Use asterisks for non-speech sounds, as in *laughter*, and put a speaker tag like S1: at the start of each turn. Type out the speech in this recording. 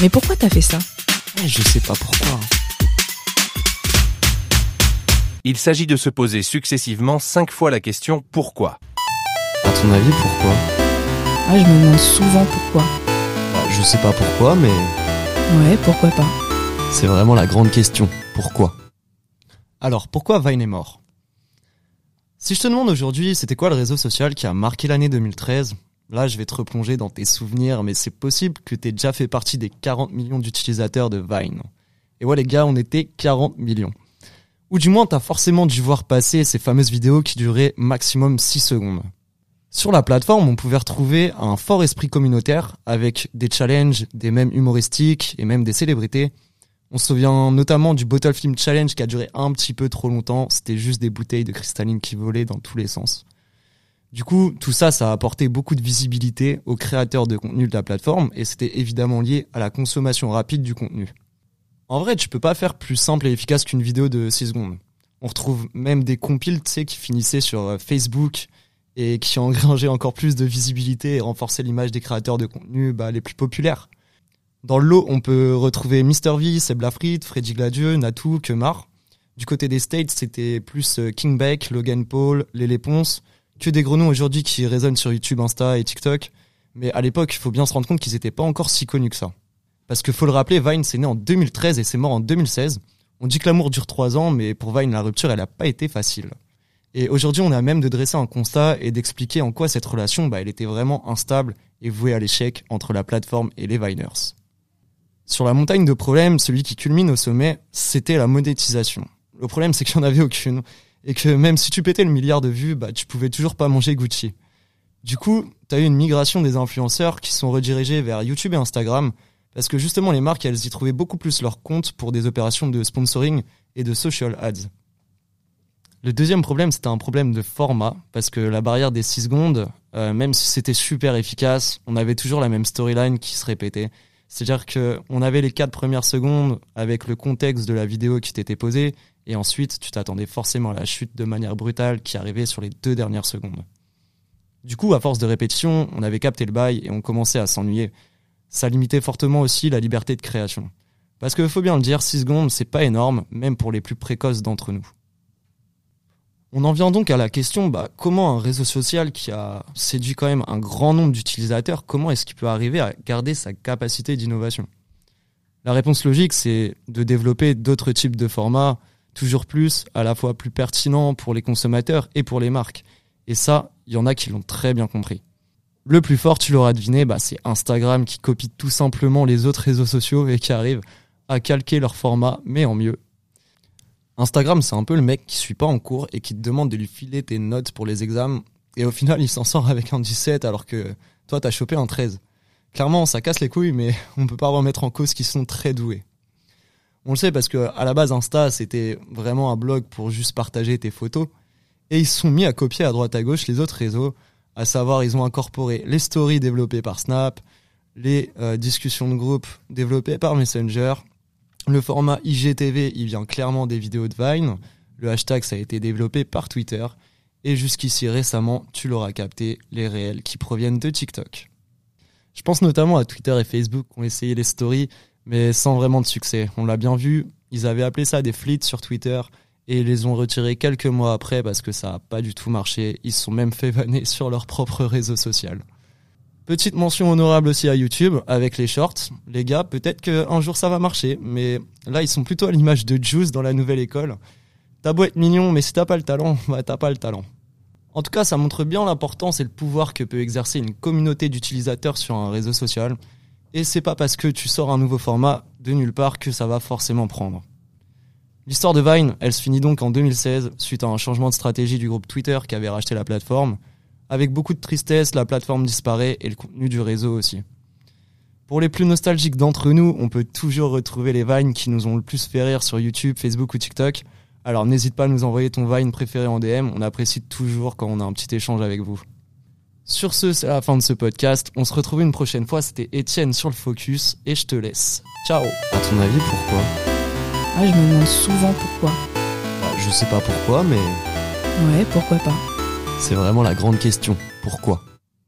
S1: Mais pourquoi t'as fait ça
S2: Je sais pas pourquoi.
S3: Il s'agit de se poser successivement cinq fois la question pourquoi?
S2: À ton avis, pourquoi?
S1: Ah, je me demande souvent pourquoi.
S2: Bah, Je sais pas pourquoi, mais
S1: Ouais, pourquoi pas
S2: c'est vraiment la grande question. Pourquoi? Alors, pourquoi Vine est mort? Si je te demande aujourd'hui, c'était quoi le réseau social qui a marqué l'année 2013 Là, je vais te replonger dans tes souvenirs, mais c'est possible que t'aies déjà fait partie des 40 millions d'utilisateurs de Vine. Et ouais, les gars, on était 40 millions. Ou du moins, t'as forcément dû voir passer ces fameuses vidéos qui duraient maximum 6 secondes. Sur la plateforme, on pouvait retrouver un fort esprit communautaire avec des challenges, des mèmes humoristiques et même des célébrités. On se souvient notamment du Bottle Film Challenge qui a duré un petit peu trop longtemps. C'était juste des bouteilles de cristalline qui volaient dans tous les sens. Du coup, tout ça, ça a apporté beaucoup de visibilité aux créateurs de contenu de la plateforme et c'était évidemment lié à la consommation rapide du contenu. En vrai, tu peux pas faire plus simple et efficace qu'une vidéo de 6 secondes. On retrouve même des compiles, tu sais, qui finissaient sur euh, Facebook et qui *laughs* engrangeaient encore plus de visibilité et renforçaient l'image des créateurs de contenu bah, les plus populaires. Dans le lot, on peut retrouver Mr. V, Seb Lafrite, Freddy Gladieux, Natou, Kemar. Du côté des States, c'était plus euh, King Beck, Logan Paul, Lélé Ponce, que des gros noms aujourd'hui qui résonnent sur YouTube, Insta et TikTok. Mais à l'époque, il faut bien se rendre compte qu'ils n'étaient pas encore si connus que ça. Parce que faut le rappeler, Vine c'est né en 2013 et c'est mort en 2016. On dit que l'amour dure trois ans, mais pour Vine, la rupture, elle n'a pas été facile. Et aujourd'hui, on a même de dresser un constat et d'expliquer en quoi cette relation, bah, elle était vraiment instable et vouée à l'échec entre la plateforme et les Viners. Sur la montagne de problèmes, celui qui culmine au sommet, c'était la monétisation. Le problème, c'est qu'il n'y en avait aucune. Et que même si tu pétais le milliard de vues, bah, tu pouvais toujours pas manger Gucci. Du coup, tu as eu une migration des influenceurs qui sont redirigés vers YouTube et Instagram, parce que justement, les marques, elles y trouvaient beaucoup plus leur compte pour des opérations de sponsoring et de social ads. Le deuxième problème, c'était un problème de format, parce que la barrière des 6 secondes, euh, même si c'était super efficace, on avait toujours la même storyline qui se répétait. C'est-à-dire que on avait les quatre premières secondes avec le contexte de la vidéo qui t'était posée, et ensuite tu t'attendais forcément à la chute de manière brutale qui arrivait sur les deux dernières secondes. Du coup, à force de répétition, on avait capté le bail et on commençait à s'ennuyer. Ça limitait fortement aussi la liberté de création. Parce que faut bien le dire, 6 secondes, c'est pas énorme, même pour les plus précoces d'entre nous. On en vient donc à la question, bah, comment un réseau social qui a séduit quand même un grand nombre d'utilisateurs, comment est-ce qu'il peut arriver à garder sa capacité d'innovation? La réponse logique, c'est de développer d'autres types de formats, toujours plus, à la fois plus pertinents pour les consommateurs et pour les marques. Et ça, il y en a qui l'ont très bien compris. Le plus fort, tu l'auras deviné, bah, c'est Instagram qui copie tout simplement les autres réseaux sociaux et qui arrive à calquer leur format, mais en mieux. Instagram, c'est un peu le mec qui suit pas en cours et qui te demande de lui filer tes notes pour les examens. Et au final, il s'en sort avec un 17 alors que toi, t'as chopé un 13. Clairement, ça casse les couilles, mais *laughs* on peut pas remettre en cause qu'ils sont très doués. On le sait parce que à la base, Insta, c'était vraiment un blog pour juste partager tes photos. Et ils sont mis à copier à droite à gauche les autres réseaux. À savoir, ils ont incorporé les stories développées par Snap, les euh, discussions de groupe développées par Messenger, le format IGTV, il vient clairement des vidéos de Vine. Le hashtag, ça a été développé par Twitter. Et jusqu'ici récemment, tu l'auras capté, les réels qui proviennent de TikTok. Je pense notamment à Twitter et Facebook qui ont essayé les stories, mais sans vraiment de succès. On l'a bien vu, ils avaient appelé ça des fleets sur Twitter et les ont retirés quelques mois après parce que ça n'a pas du tout marché. Ils se sont même fait vanner sur leur propre réseau social. Petite mention honorable aussi à YouTube avec les shorts. Les gars, peut-être qu'un jour ça va marcher, mais là ils sont plutôt à l'image de Juice dans la nouvelle école. T'as beau être mignon, mais si t'as pas le talent, *laughs* bah t'as pas le talent. En tout cas, ça montre bien l'importance et le pouvoir que peut exercer une communauté d'utilisateurs sur un réseau social. Et c'est pas parce que tu sors un nouveau format de nulle part que ça va forcément prendre. L'histoire de Vine, elle se finit donc en 2016 suite à un changement de stratégie du groupe Twitter qui avait racheté la plateforme. Avec beaucoup de tristesse, la plateforme disparaît et le contenu du réseau aussi. Pour les plus nostalgiques d'entre nous, on peut toujours retrouver les vines qui nous ont le plus fait rire sur YouTube, Facebook ou TikTok. Alors n'hésite pas à nous envoyer ton vine préféré en DM, on apprécie toujours quand on a un petit échange avec vous. Sur ce, c'est la fin de ce podcast. On se retrouve une prochaine fois. C'était Étienne sur le Focus et je te laisse. Ciao À ton avis, pourquoi?
S1: Ah, je me demande souvent pourquoi.
S2: Bah, Je sais pas pourquoi, mais
S1: Ouais, pourquoi pas
S2: c'est vraiment la grande question. Pourquoi?